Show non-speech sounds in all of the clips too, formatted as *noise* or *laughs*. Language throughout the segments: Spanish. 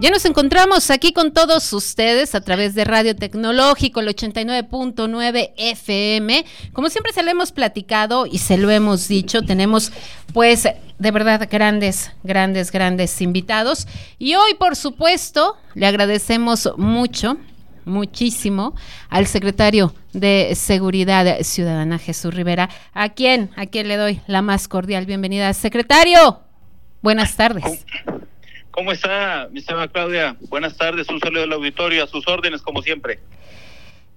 Ya nos encontramos aquí con todos ustedes a través de Radio Tecnológico, el 89.9 FM. Como siempre se lo hemos platicado y se lo hemos dicho, tenemos pues de verdad grandes, grandes, grandes invitados. Y hoy, por supuesto, le agradecemos mucho muchísimo al secretario de Seguridad Ciudadana, Jesús Rivera, a quien, a quien le doy la más cordial bienvenida. Secretario, buenas tardes. ¿Cómo está, mi señora Claudia? Buenas tardes, un saludo al auditorio, a sus órdenes, como siempre.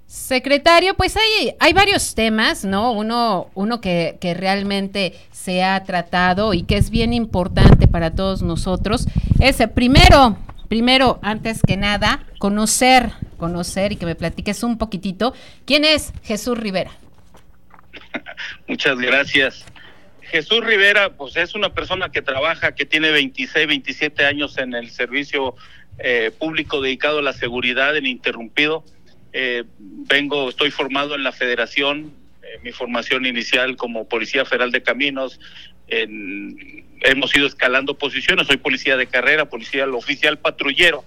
Secretario, pues hay, hay varios temas, ¿no? Uno, uno que, que realmente se ha tratado y que es bien importante para todos nosotros es, eh, primero, primero, antes que nada, conocer, conocer y que me platiques un poquitito, ¿quién es Jesús Rivera? *laughs* Muchas gracias. Jesús Rivera, pues es una persona que trabaja, que tiene 26, 27 años en el servicio eh, público dedicado a la seguridad ininterrumpido. Eh, vengo, estoy formado en la federación, eh, mi formación inicial como Policía Federal de Caminos, hemos ido escalando posiciones, soy policía de carrera, policía oficial patrullero.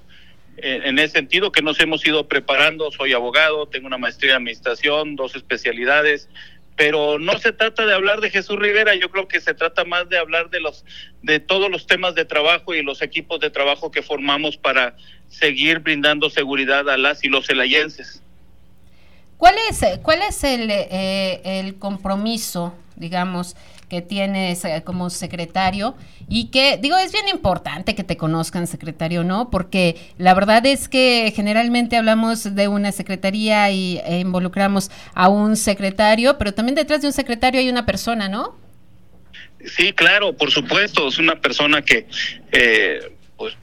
en ese sentido que nos hemos ido preparando, soy abogado, tengo una maestría en administración, dos especialidades, pero no se trata de hablar de Jesús Rivera, yo creo que se trata más de hablar de los de todos los temas de trabajo y los equipos de trabajo que formamos para seguir brindando seguridad a las y los celayenses. ¿Cuál es cuál es el, eh, el compromiso, digamos, que tienes como secretario y que, digo, es bien importante que te conozcan secretario, ¿no? Porque la verdad es que generalmente hablamos de una secretaría y e involucramos a un secretario, pero también detrás de un secretario hay una persona, ¿no? Sí, claro, por supuesto, es una persona que, eh, pues,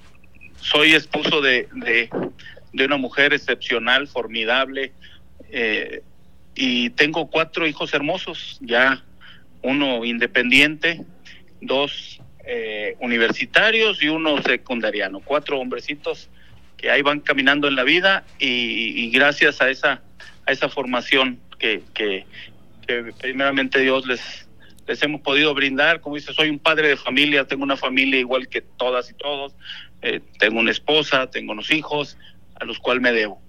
soy esposo de, de, una mujer excepcional, formidable, eh, y tengo cuatro hijos hermosos, ya uno independiente, dos eh, universitarios y uno secundariano, cuatro hombrecitos que ahí van caminando en la vida y, gracias a esa a esa formación que, primeramente Dios les les hemos podido brindar, como dice, soy un padre de familia, tengo una familia igual que todas y todos, eh, tengo una esposa, tengo unos hijos a los cuales me debo.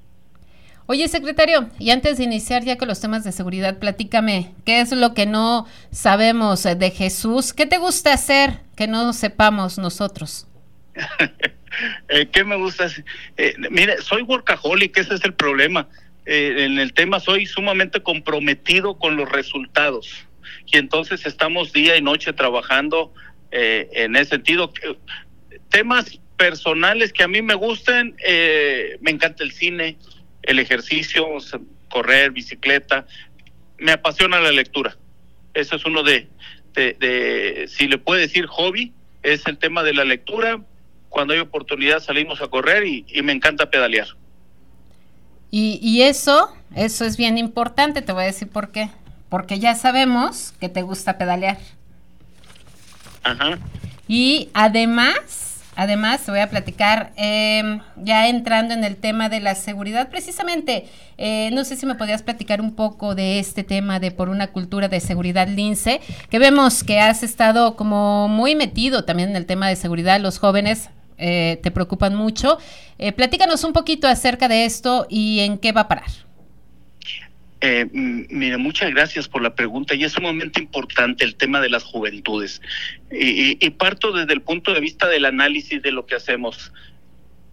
Oye, secretario, y antes de iniciar ya con los temas de seguridad, platícame, ¿qué es lo que no sabemos de Jesús? ¿Qué te gusta hacer que no sepamos nosotros? *laughs* Eh, ¿Qué me gusta? Eh, mire, soy workaholic, ese es el problema. Eh, en el tema soy sumamente comprometido con los resultados y entonces estamos día y noche trabajando en ese sentido. Temas personales que a mí me gusten, me encanta el cine, el ejercicio, correr, bicicleta. Me apasiona la lectura. Eso es uno de, de, si le puede decir hobby, es el tema de la lectura. Cuando hay oportunidad salimos a correr y, me encanta pedalear. Y, y eso, eso es bien importante, te voy a decir por qué. Porque ya sabemos que te gusta pedalear. Ajá. Y además, Además, voy a platicar, em, ya entrando en el tema de la seguridad, precisamente, eh, no sé si me podías platicar un poco de este tema de por una cultura de seguridad lince, que vemos que has estado como muy metido también en el tema de seguridad, los jóvenes eh, te preocupan mucho. Eh, platícanos un poquito acerca de esto y en qué va a parar. Eh, mira, muchas gracias por la pregunta y es sumamente importante el tema de las juventudes. Y, parto desde el punto de vista del análisis de lo que hacemos.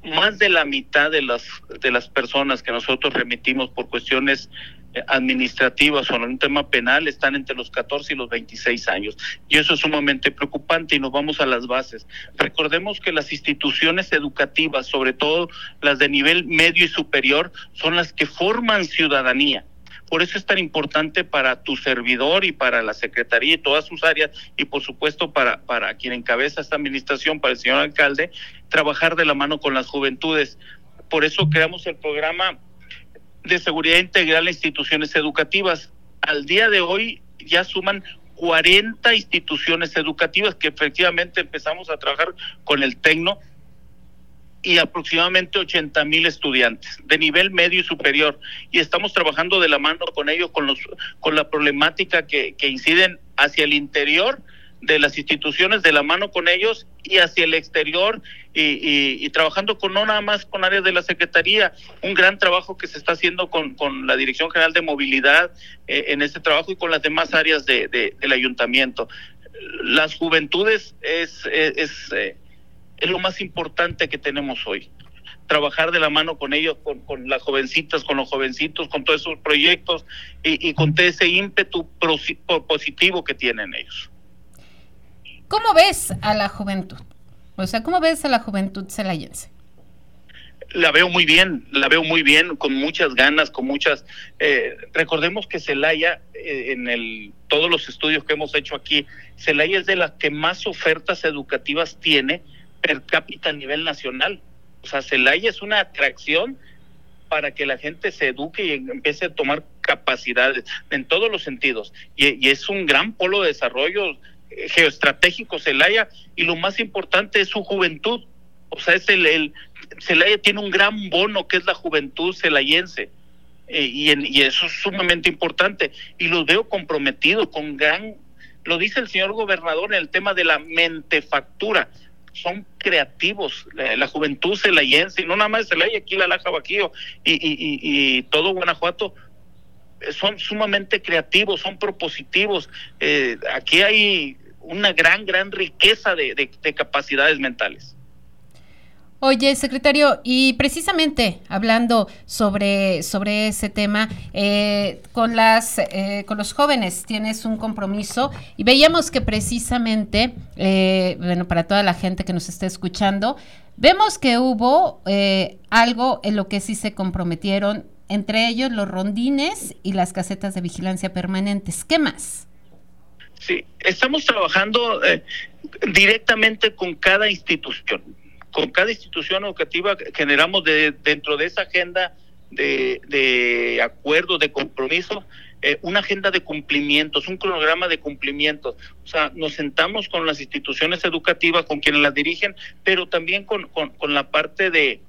Más de la mitad de las, de las personas que nosotros remitimos por cuestiones eh, administrativas o en un tema penal están entre los 14 y los 26 años. Y eso es sumamente preocupante y nos vamos a las bases. Recordemos que las instituciones educativas, sobre todo las de nivel medio y superior, son las que forman ciudadanía por eso es tan importante para tu servidor y para la Secretaría y todas sus áreas y por supuesto para, para quien encabeza esta administración, para el señor alcalde, trabajar de la mano con las juventudes. Por eso creamos el programa de seguridad integral a instituciones educativas. Al día de hoy ya suman 40 instituciones educativas que efectivamente empezamos a trabajar con el Tecno y aproximadamente 80 mil estudiantes de nivel medio y superior y estamos trabajando de la mano con ellos con los con la problemática que, que inciden hacia el interior de las instituciones de la mano con ellos y hacia el exterior y, trabajando con no nada más con áreas de la Secretaría, un gran trabajo que se está haciendo con, con la Dirección General de Movilidad eh, en este trabajo y con las demás áreas de, del ayuntamiento. Las juventudes es, eh, es, lo más importante que tenemos hoy trabajar de la mano con ellos, con, con, las jovencitas, con los jovencitos, con todos esos proyectos y, y con todo ese ímpetu positivo que tienen ellos. ¿Cómo ves a la juventud? O sea, ¿cómo ves a la juventud celayense? La veo muy bien, la veo muy bien, con muchas ganas, con muchas. Eh, recordemos que Celaya, eh, en el todos los estudios que hemos hecho aquí, Celaya es de las que más ofertas educativas tiene per cápita a nivel nacional. O sea, Celaya es una atracción para que la gente se eduque y empiece a tomar capacidades en todos los sentidos. Y, es un gran polo de desarrollo geoestratégico Celaya y lo más importante es su juventud. O sea, es el, el Celaya tiene un gran bono que es la juventud celayense. Eh, y, y eso es sumamente importante. Y los veo comprometidos con gran, lo dice el señor gobernador en el tema de la mentefactura. Son creativos, la, juventud celayense, y no nada más Celaya, aquí la Laja Baquillo y, y, y todo Guanajuato son sumamente creativos, son propositivos. Eh, aquí hay una gran, gran riqueza de, capacidades mentales. Oye, secretario, y precisamente hablando sobre, sobre ese tema, eh, con, las, eh, con los jóvenes tienes un compromiso y veíamos que precisamente, eh, bueno, para toda la gente que nos está escuchando, vemos que hubo algo en lo que sí se comprometieron, entre ellos los rondines y las casetas de vigilancia permanentes. ¿Qué más? Sí, estamos trabajando eh, directamente con cada institución. Con cada institución educativa generamos de, dentro de esa agenda de, de acuerdo, de compromiso, eh, una agenda de cumplimientos, un cronograma de cumplimientos. O sea, nos sentamos con las instituciones educativas, con quienes las dirigen, pero también con, la parte de,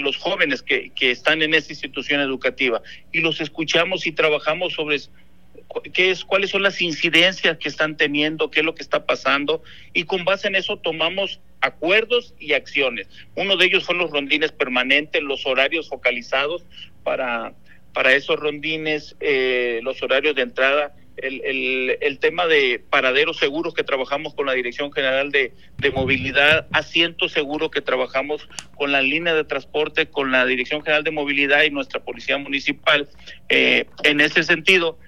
los jóvenes que, que están en esa institución educativa y los escuchamos y trabajamos sobre qué es, cuáles son las incidencias que están teniendo, qué es lo que está pasando, y con base en eso tomamos acuerdos y acciones. Uno de ellos son los rondines permanentes, los horarios focalizados para, para esos rondines, eh, los horarios de entrada, el, el, tema de paraderos seguros que trabajamos con la Dirección General de, de Movilidad, asientos seguros que trabajamos con la línea de transporte, con la Dirección General de Movilidad y nuestra Policía Municipal. Eh, en ese sentido,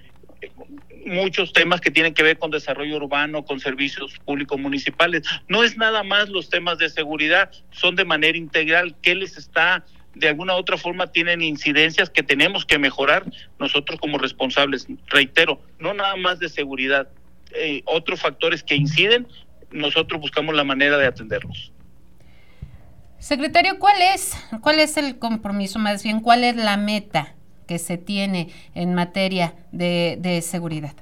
muchos temas que tienen que ver con desarrollo urbano, con servicios públicos municipales. No es nada más los temas de seguridad, son de manera integral. ¿Qué les está, de alguna u otra forma, tienen incidencias que tenemos que mejorar nosotros como responsables? Reitero, no nada más de seguridad, eh, otros factores que inciden, nosotros buscamos la manera de atenderlos. Secretario, ¿cuál es, cuál es el compromiso, más bien, cuál es la meta que se tiene en materia de, seguridad?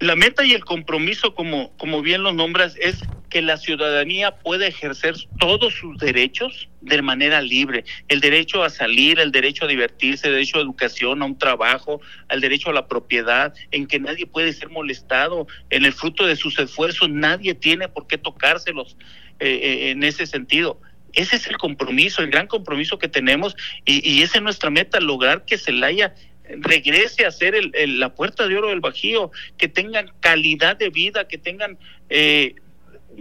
La meta y el compromiso, como, como bien lo nombras, es que la ciudadanía pueda ejercer todos sus derechos de manera libre. El derecho a salir, el derecho a divertirse, el derecho a educación, a un trabajo, al derecho a la propiedad, en que nadie puede ser molestado. En el fruto de sus esfuerzos nadie tiene por qué tocárselos eh, eh, en ese sentido. Ese es el compromiso, el gran compromiso que tenemos y, y esa es nuestra meta, lograr que Celaya regrese a ser el, la puerta de oro del Bajío, que tengan calidad de vida, que tengan... Eh,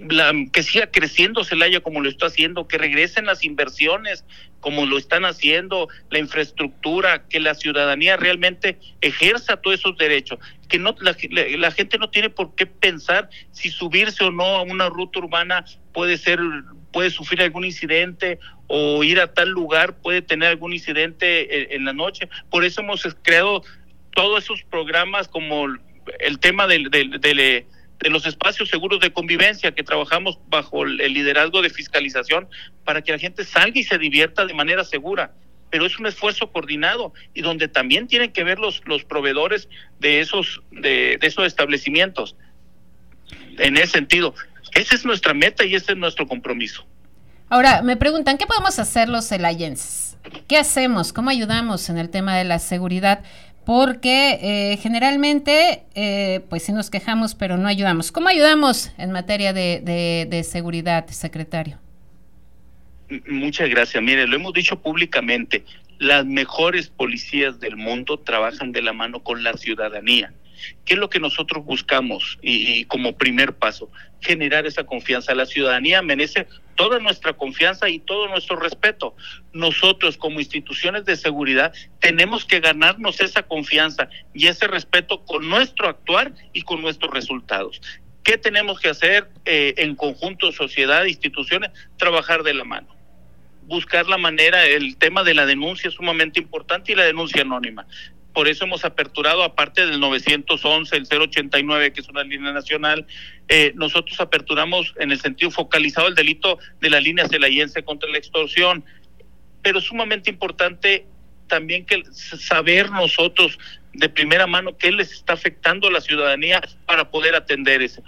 la, que siga creciendo Celaya como lo está haciendo, que regresen las inversiones como lo están haciendo, la infraestructura, que la ciudadanía realmente ejerza todos esos derechos, que no la, la, gente no tiene por qué pensar si subirse o no a una ruta urbana puede ser puede sufrir algún incidente o ir a tal lugar puede tener algún incidente en, la noche. Por eso hemos creado todos esos programas como el tema de, de, los espacios seguros de convivencia que trabajamos bajo el liderazgo de fiscalización para que la gente salga y se divierta de manera segura. pero es un esfuerzo coordinado y donde también tienen que ver los, proveedores de esos, de esos establecimientos. En ese sentido, esa es nuestra meta y ese es nuestro compromiso. Ahora, me preguntan, ¿qué podemos hacer los celayenses? ¿Qué hacemos? ¿Cómo ayudamos en el tema de la seguridad? Porque eh, generalmente, eh, pues sí nos quejamos, pero no ayudamos. ¿Cómo ayudamos en materia de, de seguridad, secretario? Muchas gracias. Mire, lo hemos dicho públicamente, las mejores policías del mundo trabajan de la mano con la ciudadanía. ¿Qué es lo que nosotros buscamos? Y, como primer paso, generar esa confianza. La ciudadanía merece toda nuestra confianza y todo nuestro respeto. Nosotros como instituciones de seguridad tenemos que ganarnos esa confianza y ese respeto con nuestro actuar y con nuestros resultados. ¿Qué tenemos que hacer eh, en conjunto, sociedad, instituciones? Trabajar de la mano buscar la manera, el tema de la denuncia es sumamente importante y la denuncia anónima por eso hemos aperturado, aparte del 911, el 089, que es una línea nacional, eh, nosotros aperturamos en el sentido focalizado el delito de la línea celayense contra la extorsión, pero sumamente importante también que saber nosotros de primera mano qué les está afectando a la ciudadanía para poder atender eso.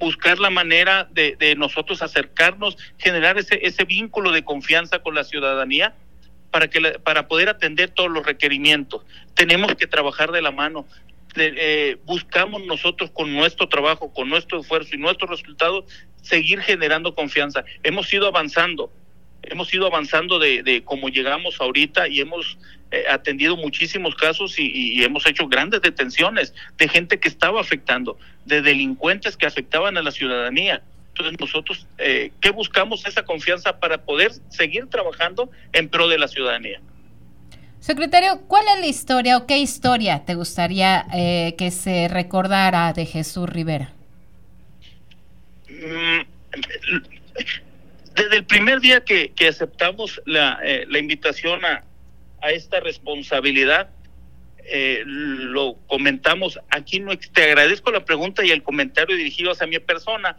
Buscar la manera de, nosotros acercarnos, generar ese vínculo de confianza con la ciudadanía para, que para poder atender todos los requerimientos. Tenemos que trabajar de la mano. Eh, buscamos nosotros con nuestro trabajo, con nuestro esfuerzo y nuestros resultados, seguir generando confianza. Hemos ido avanzando, hemos ido avanzando de, de cómo llegamos ahorita y hemos eh, atendido muchísimos casos y, hemos hecho grandes detenciones de gente que estaba afectando, de delincuentes que afectaban a la ciudadanía. Entonces nosotros, eh, ¿qué buscamos? Esa confianza para poder seguir trabajando en pro de la ciudadanía. Secretario, ¿cuál es la historia o qué historia te gustaría eh, que se recordara de Jesús Rivera? Mm, desde el primer día que, aceptamos la, eh, la, invitación a, a, esta responsabilidad, eh, lo comentamos aquí, no te agradezco la pregunta y el comentario dirigido hacia mi persona,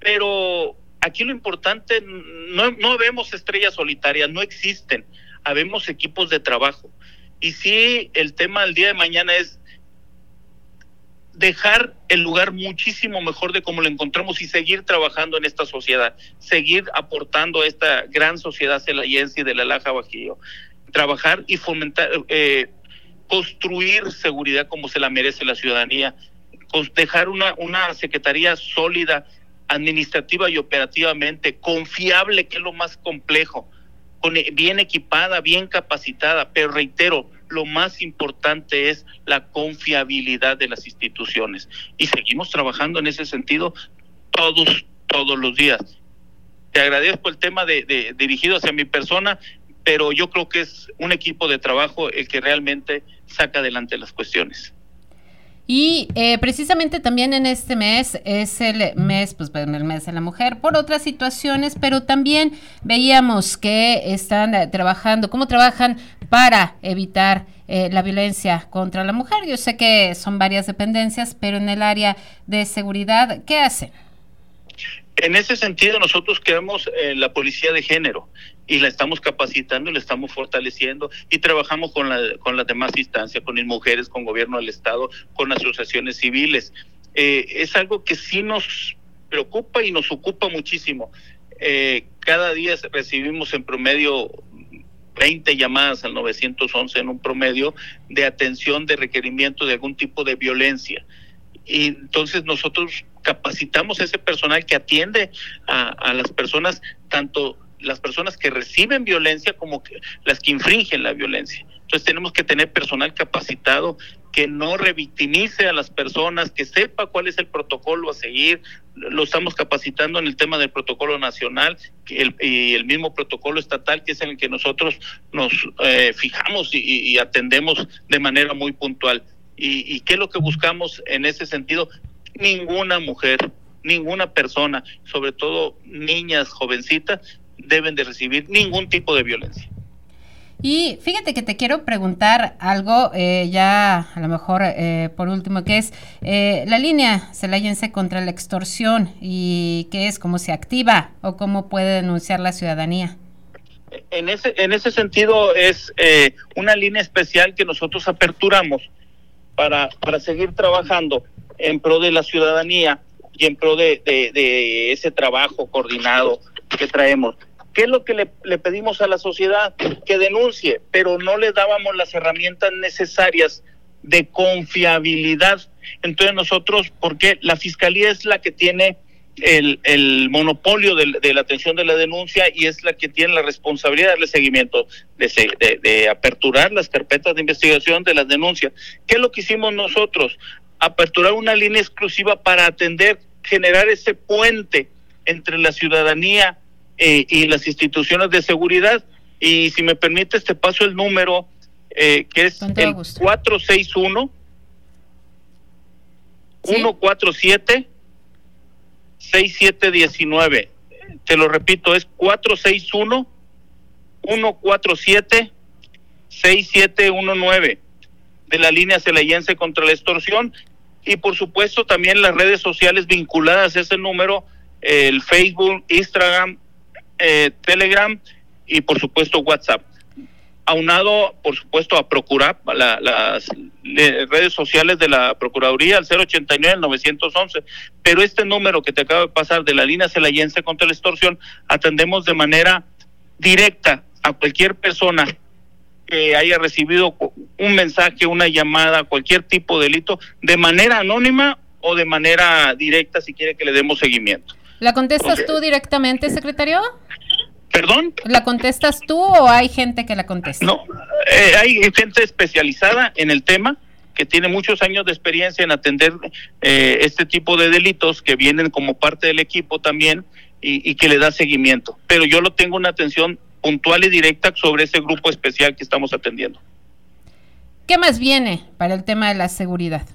pero aquí lo importante, no, no vemos estrellas solitarias, no existen, habemos equipos de trabajo. Y sí, el tema del día de mañana es dejar el lugar muchísimo mejor de como lo encontramos y seguir trabajando en esta sociedad, seguir aportando a esta gran sociedad celayense de la Laja Bajío, trabajar y fomentar, eh, construir seguridad como se la merece la ciudadanía, dejar una, una secretaría sólida administrativa y operativamente, confiable, que es lo más complejo, eh, bien equipada, bien capacitada, pero reitero, lo más importante es la confiabilidad de las instituciones. Y seguimos trabajando en ese sentido todos, todos los días. Te agradezco el tema de, de, dirigido hacia mi persona, pero yo creo que es un equipo de trabajo el que realmente saca adelante las cuestiones. Y eh, precisamente también en este mes es el mes, pues el mes de la mujer, por otras situaciones, pero también veíamos que están eh, trabajando, cómo trabajan para evitar eh, la violencia contra la mujer. Yo sé que son varias dependencias, pero en el área de seguridad, ¿qué hacen? En ese sentido, nosotros queremos la policía de género y la estamos capacitando y la estamos fortaleciendo y trabajamos con, la, con las demás instancias, con mujeres, con gobierno del Estado, con asociaciones civiles. Eh, es algo que sí nos preocupa y nos ocupa muchísimo. Eh, cada día recibimos en promedio 20 llamadas al 911 en un promedio de atención de requerimiento de algún tipo de violencia. Y entonces nosotros capacitamos a ese personal que atiende a las personas tanto las personas que reciben violencia como que las que infringen la violencia. Entonces tenemos que tener personal capacitado que no revictimice a las personas, que sepa cuál es el protocolo a seguir. Lo estamos capacitando en el tema del protocolo nacional y el mismo protocolo estatal, que es en el que nosotros nos eh, fijamos y, atendemos de manera muy puntual. Y, ¿Y qué es lo que buscamos en ese sentido? Ninguna mujer, ninguna persona, sobre todo niñas, jovencitas, deben de recibir ningún tipo de violencia. Y fíjate que te quiero preguntar algo, eh, ya a lo mejor eh, por último, que es eh, la línea celayense contra la extorsión y qué es, cómo se activa o cómo puede denunciar la ciudadanía. En ese, en ese sentido es eh, una línea especial que nosotros aperturamos para, para seguir trabajando en pro de la ciudadanía y en pro de, de, ese trabajo coordinado que traemos. ¿Qué es lo que le, pedimos a la sociedad? Que denuncie, pero no le dábamos las herramientas necesarias de confiabilidad. Entonces nosotros, porque la fiscalía es la que tiene el, el monopolio de, la atención de la denuncia y es la que tiene la responsabilidad de darle seguimiento, de, de, aperturar las carpetas de investigación de las denuncias. ¿Qué es lo que hicimos nosotros? Aperturar una línea exclusiva para atender, generar ese puente entre la ciudadanía eh, y las instituciones de seguridad. Y si me permite, este paso el número eh, que es el 461 147 6719. Te lo repito, es 461 147 6719 de la línea celayense contra la extorsión y por supuesto también las redes sociales vinculadas a ese número, el Facebook, Instagram, eh, Telegram y por supuesto WhatsApp aunado, por supuesto, a procurar las redes sociales de la Procuraduría, al 089, al 911. Pero este número que te acabo de pasar de la línea celayense contra la extorsión, atendemos de manera directa a cualquier persona que haya recibido un mensaje, una llamada, cualquier tipo de delito, de manera anónima o de manera directa, si quiere que le demos seguimiento. ¿La contestas tú directamente, secretario? ¿Perdón? ¿La contestas tú o hay gente que la contesta? No, eh, hay gente especializada en el tema que tiene muchos años de experiencia en atender eh, este tipo de delitos que vienen como parte del equipo también y, y, que le da seguimiento. Pero yo lo tengo una atención puntual y directa sobre ese grupo especial que estamos atendiendo. ¿Qué más viene para el tema de la seguridad?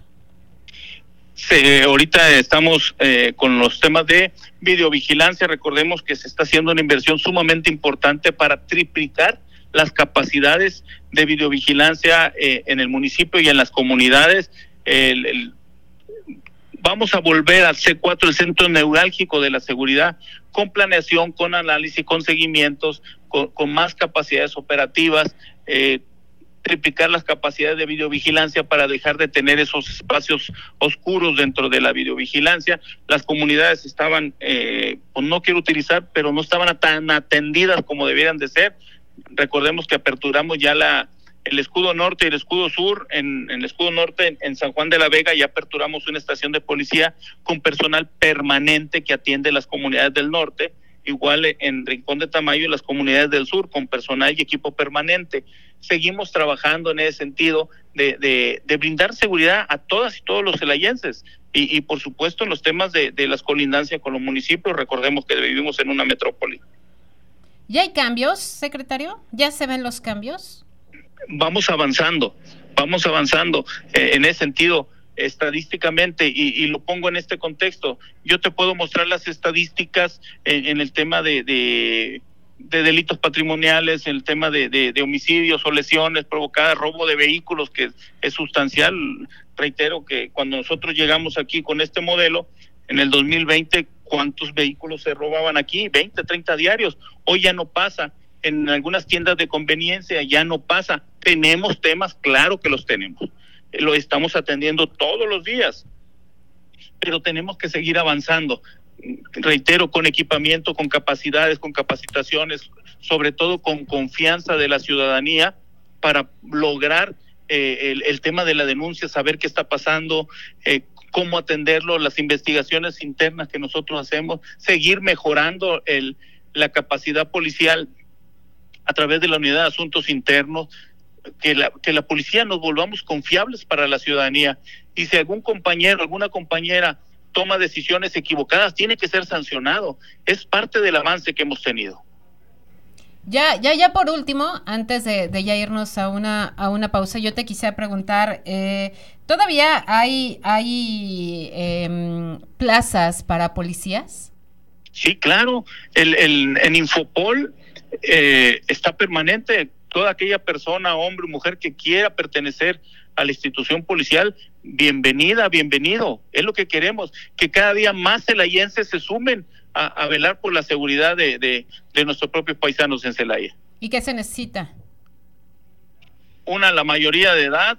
Ahorita estamos eh, con los temas de videovigilancia. Recordemos que se está haciendo una inversión sumamente importante para triplicar las capacidades de videovigilancia eh, en el municipio y en las comunidades. Vamos a volver al C4, el centro neurálgico de la seguridad, con planeación, con análisis, con seguimientos, con, con más capacidades operativas. Eh, triplicar las capacidades de videovigilancia para dejar de tener esos espacios oscuros dentro de la videovigilancia. Las comunidades estaban, eh, pues no quiero utilizar, pero no estaban tan atendidas como debieran de ser. Recordemos que aperturamos ya la el escudo norte y el escudo sur, en, el escudo norte en, en, San Juan de la Vega ya aperturamos una estación de policía con personal permanente que atiende las comunidades del norte igual en Rincón de Tamayo y las comunidades del sur, con personal y equipo permanente. Seguimos trabajando en ese sentido de, de, brindar seguridad a todas y todos los celayenses. Y, y por supuesto en los temas de, de las colindancias con los municipios, recordemos que vivimos en una metrópoli. ¿Ya hay cambios, secretario? ¿Ya se ven los cambios? Vamos avanzando, vamos avanzando. Eh, en ese sentido, estadísticamente, y, lo pongo en este contexto, yo te puedo mostrar las estadísticas en, el tema de, de, delitos patrimoniales, en el tema de, de, homicidios o lesiones provocadas, robo de vehículos, que es sustancial. Reitero que cuando nosotros llegamos aquí con este modelo, en el 2020, ¿cuántos vehículos se robaban aquí? 20, 30 diarios. Hoy ya no pasa. En algunas tiendas de conveniencia ya no pasa. Tenemos temas, claro que los tenemos lo estamos atendiendo todos los días, pero tenemos que seguir avanzando. Reitero, con equipamiento, con capacidades, con capacitaciones, sobre todo con confianza de la ciudadanía para lograr eh, el, tema de la denuncia, saber qué está pasando, eh, cómo atenderlo, las investigaciones internas que nosotros hacemos, seguir mejorando el, la capacidad policial a través de la unidad de asuntos internos, que la, que la policía nos volvamos confiables para la ciudadanía. Y si algún compañero, alguna compañera toma decisiones equivocadas, tiene que ser sancionado. Es parte del avance que hemos tenido. Ya, ya, ya por último, antes de, de ya irnos a una, a una pausa, yo te quisiera preguntar, eh, ¿todavía hay, hay eh, plazas para policías? Sí, claro. El, el, en Infopol eh, está permanente toda aquella persona, hombre o mujer que quiera pertenecer a la institución policial, bienvenida, bienvenido. Es lo que queremos, que cada día más celayenses se sumen a, velar por la seguridad de, de, de nuestros propios paisanos en Celaya. ¿Y qué se necesita? Una, la mayoría de edad,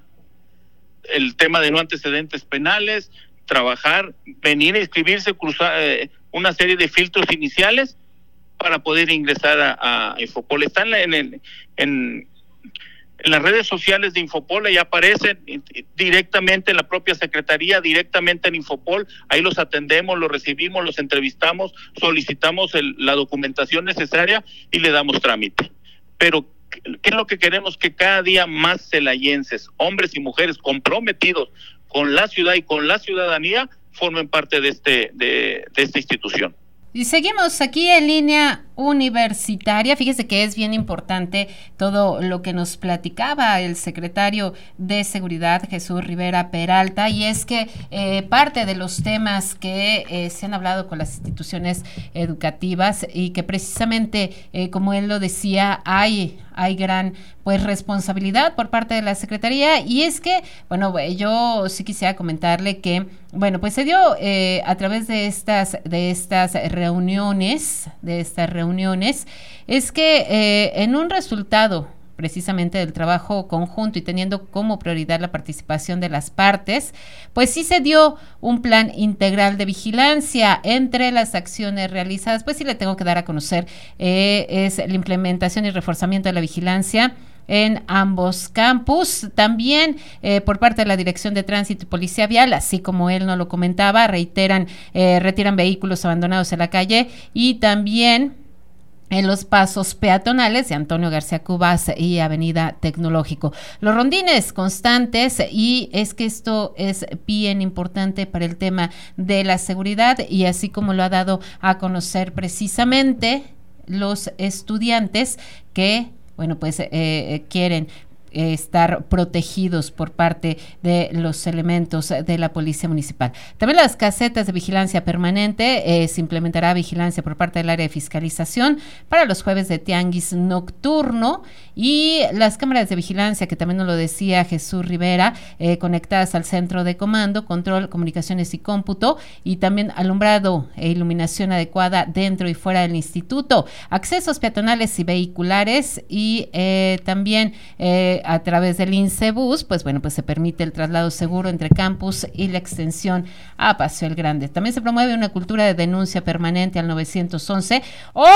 el tema de no antecedentes penales, trabajar, venir a inscribirse, cruzar eh, una serie de filtros iniciales para poder ingresar a, Infopol. Están en, las redes sociales de Infopol, ahí aparecen directamente en la propia Secretaría, directamente en Infopol, ahí los atendemos, los recibimos, los entrevistamos, solicitamos la documentación necesaria y le damos trámite. Pero ¿qué es lo que queremos? Que cada día más celayenses, hombres y mujeres comprometidos con la ciudad y con la ciudadanía, formen parte de, este, de esta institución. Y seguimos aquí en línea universitaria. Fíjese que es bien importante todo lo que nos platicaba el secretario de Seguridad, Jesús Rivera Peralta, y es que eh, parte de los temas que eh, se han hablado con las instituciones educativas y que precisamente, eh, como él lo decía, hay hay gran pues responsabilidad por parte de la Secretaría y es que, bueno, yo sí quisiera comentarle que, bueno, pues se dio a través de estas, de estas reuniones, de estas reuniones, es que eh, en un resultado precisamente del trabajo conjunto y teniendo como prioridad la participación de las partes, pues sí se dio un plan integral de vigilancia entre las acciones realizadas, pues sí le tengo que dar a conocer, eh, es la implementación y reforzamiento de la vigilancia en ambos campus. También eh, por parte de la Dirección de Tránsito y Policía Vial, así como él no lo comentaba, reiteran, retiran vehículos abandonados en la calle y también en los pasos peatonales de Antonio García Cubas y Avenida Tecnológico. Los rondines constantes y es que esto es bien importante para el tema de la seguridad y así como lo ha dado a conocer precisamente los estudiantes que bueno, pues eh, eh, quieren estar protegidos por parte de los elementos de la Policía Municipal. También las casetas de vigilancia permanente, eh, se implementará vigilancia por parte del área de fiscalización para los jueves de tianguis nocturno y las cámaras de vigilancia, que también nos lo decía Jesús Rivera, eh, conectadas al centro de comando, control, comunicaciones y cómputo y también alumbrado e iluminación adecuada dentro y fuera del instituto, accesos peatonales y vehiculares y eh, también a través del INSEBUS, pues bueno, pues se permite el traslado seguro entre campus y la extensión a Paseo el Grande. También se promueve una cultura de denuncia permanente al 911 o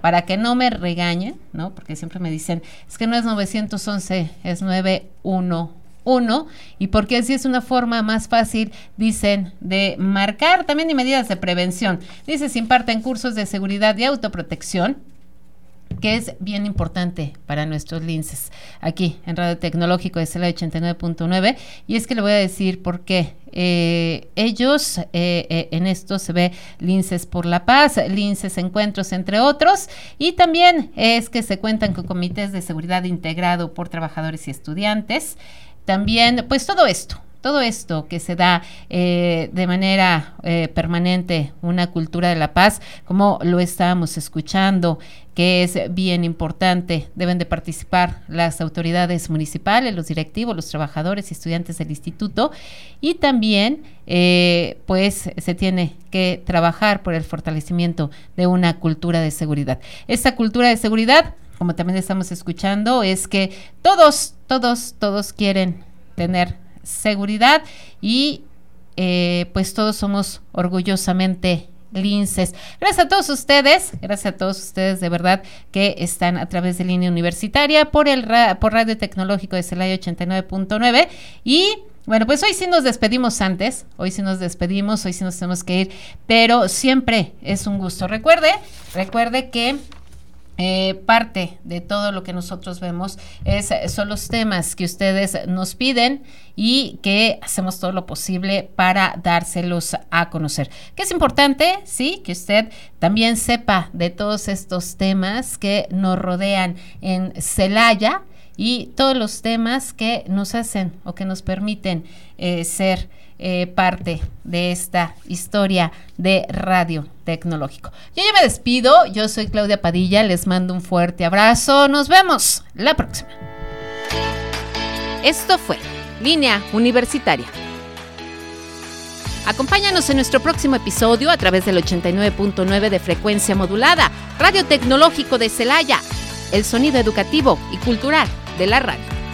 para que no me regañen, ¿no? Porque siempre me dicen, es que no es 911, es 911 y porque así es una forma más fácil, dicen, de marcar también y medidas de prevención. Dice, se imparten cursos de seguridad y autoprotección que es bien importante para nuestros linces aquí en Radio Tecnológico de CELA 89.9 y es que le voy a decir por qué. Eh, ellos, eh, eh, en esto se ve Linces por la Paz, Linces Encuentros, entre otros, y también es que se cuentan con comités de seguridad integrado por trabajadores y estudiantes. También, pues todo esto, todo esto que se da eh, de manera permanente, una cultura de la paz, como lo estábamos escuchando, que es bien importante, deben de participar las autoridades municipales, los directivos, los trabajadores y estudiantes del instituto, y también eh, pues se tiene que trabajar por el fortalecimiento de una cultura de seguridad. Esta cultura de seguridad, como también estamos escuchando, es que todos, todos, todos quieren tener seguridad y eh, pues todos somos orgullosamente linces. Gracias a todos ustedes, gracias a todos ustedes de verdad que están a través de línea universitaria por el por Radio Tecnológico de Celaya 89.9 y bueno, pues hoy sí nos despedimos antes, hoy sí nos despedimos, hoy sí nos tenemos que ir, pero siempre es un gusto. Recuerde, recuerde que eh, parte de todo lo que nosotros vemos es, son los temas que ustedes nos piden y que hacemos todo lo posible para dárselos a conocer. Que es importante, sí, que usted también sepa de todos estos temas que nos rodean en Celaya y todos los temas que nos hacen o que nos permiten eh, ser eh, parte de esta historia de radio tecnológico. Yo ya me despido, yo soy Claudia Padilla, les mando un fuerte abrazo, nos vemos la próxima. Esto fue Línea Universitaria. Acompáñanos en nuestro próximo episodio a través del 89.9 de frecuencia modulada, Radio Tecnológico de Celaya el sonido educativo y cultural de la radio.